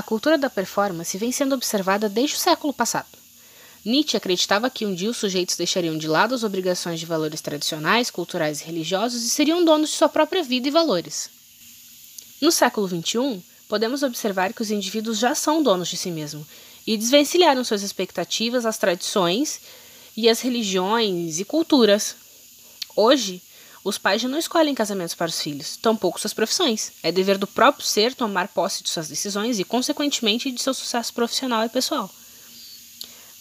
A cultura da performance vem sendo observada desde o século passado. Nietzsche acreditava que um dia os sujeitos deixariam de lado as obrigações de valores tradicionais, culturais e religiosos e seriam donos de sua própria vida e valores. No século XXI, podemos observar que os indivíduos já são donos de si mesmos e desvencilharam suas expectativas às tradições e às religiões e culturas. Hoje, os pais já não escolhem casamentos para os filhos, tampouco suas profissões. É dever do próprio ser tomar posse de suas decisões e, consequentemente, de seu sucesso profissional e pessoal.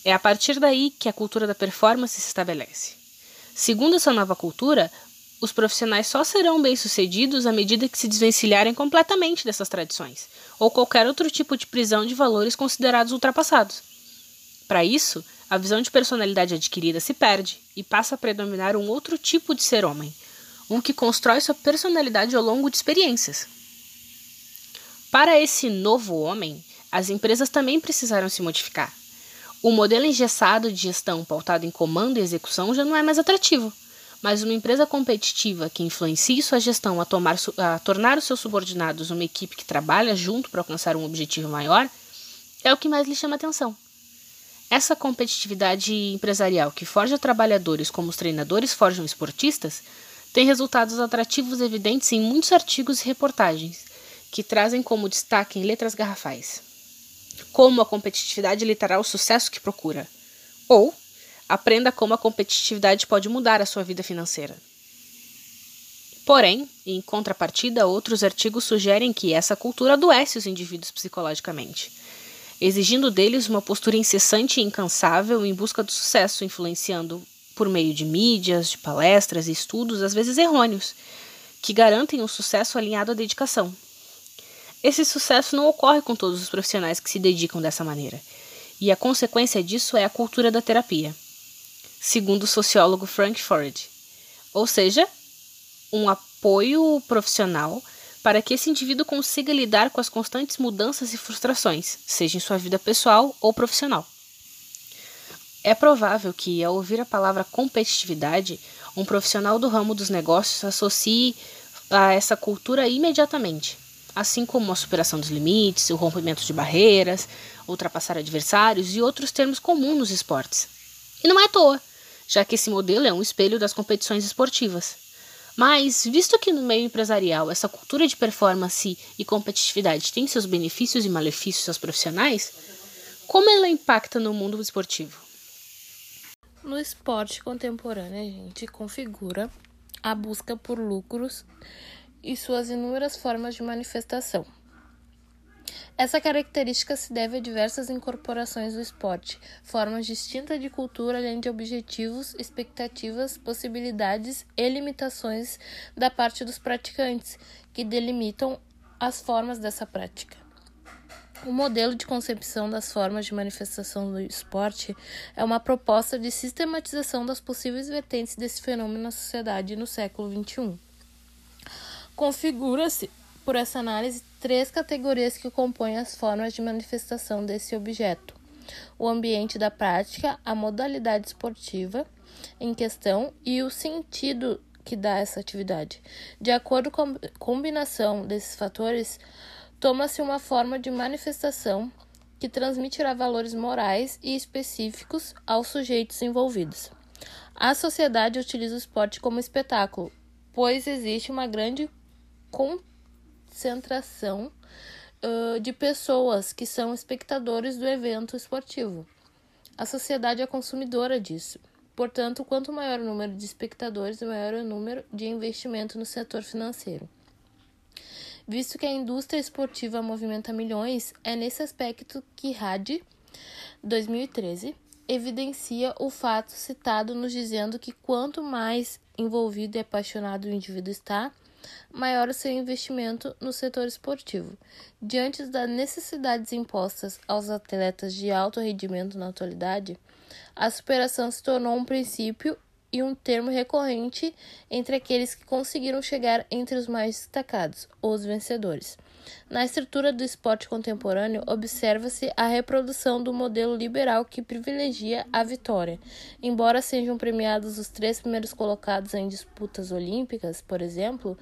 É a partir daí que a cultura da performance se estabelece. Segundo essa nova cultura, os profissionais só serão bem-sucedidos à medida que se desvencilharem completamente dessas tradições, ou qualquer outro tipo de prisão de valores considerados ultrapassados. Para isso, a visão de personalidade adquirida se perde e passa a predominar um outro tipo de ser homem, um que constrói sua personalidade ao longo de experiências. Para esse novo homem, as empresas também precisaram se modificar. O modelo engessado de gestão pautado em comando e execução já não é mais atrativo, mas uma empresa competitiva que influencie sua gestão a, tomar, a tornar os seus subordinados uma equipe que trabalha junto para alcançar um objetivo maior é o que mais lhe chama atenção. Essa competitividade empresarial que forja trabalhadores como os treinadores forjam esportistas tem resultados atrativos evidentes em muitos artigos e reportagens, que trazem como destaque em letras garrafais. Como a competitividade lhe trará o sucesso que procura. Ou, aprenda como a competitividade pode mudar a sua vida financeira. Porém, em contrapartida, outros artigos sugerem que essa cultura adoece os indivíduos psicologicamente, exigindo deles uma postura incessante e incansável em busca do sucesso, influenciando por meio de mídias, de palestras e estudos, às vezes errôneos, que garantem um sucesso alinhado à dedicação. Esse sucesso não ocorre com todos os profissionais que se dedicam dessa maneira, e a consequência disso é a cultura da terapia, segundo o sociólogo Frank Ford, ou seja, um apoio profissional para que esse indivíduo consiga lidar com as constantes mudanças e frustrações, seja em sua vida pessoal ou profissional. É provável que, ao ouvir a palavra competitividade, um profissional do ramo dos negócios associe a essa cultura imediatamente, assim como a superação dos limites, o rompimento de barreiras, ultrapassar adversários e outros termos comuns nos esportes. E não é à toa, já que esse modelo é um espelho das competições esportivas. Mas, visto que no meio empresarial essa cultura de performance e competitividade tem seus benefícios e malefícios aos profissionais, como ela impacta no mundo esportivo? No esporte contemporâneo, a gente configura a busca por lucros e suas inúmeras formas de manifestação. Essa característica se deve a diversas incorporações do esporte, formas distintas de cultura, além de objetivos, expectativas, possibilidades e limitações da parte dos praticantes, que delimitam as formas dessa prática. O modelo de concepção das formas de manifestação do esporte é uma proposta de sistematização das possíveis vertentes desse fenômeno na sociedade no século XXI. Configura-se, por essa análise, três categorias que compõem as formas de manifestação desse objeto: o ambiente da prática, a modalidade esportiva em questão e o sentido que dá essa atividade. De acordo com a combinação desses fatores, toma-se uma forma de manifestação que transmitirá valores morais e específicos aos sujeitos envolvidos. A sociedade utiliza o esporte como espetáculo, pois existe uma grande concentração uh, de pessoas que são espectadores do evento esportivo. A sociedade é consumidora disso. Portanto, quanto maior o número de espectadores, maior o número de investimento no setor financeiro. Visto que a indústria esportiva movimenta milhões, é nesse aspecto que RAD 2013 evidencia o fato citado nos dizendo que quanto mais envolvido e apaixonado o indivíduo está, maior o seu investimento no setor esportivo. Diante das necessidades impostas aos atletas de alto rendimento na atualidade, a superação se tornou um princípio e um termo recorrente entre aqueles que conseguiram chegar entre os mais destacados, os vencedores. Na estrutura do esporte contemporâneo, observa-se a reprodução do modelo liberal que privilegia a vitória. Embora sejam premiados os três primeiros colocados em disputas olímpicas, por exemplo,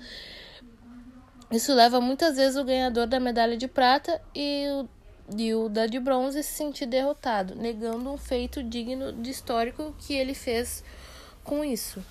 isso leva muitas vezes o ganhador da medalha de prata e e o da de bronze se sentir derrotado, negando um feito digno de histórico que ele fez com isso.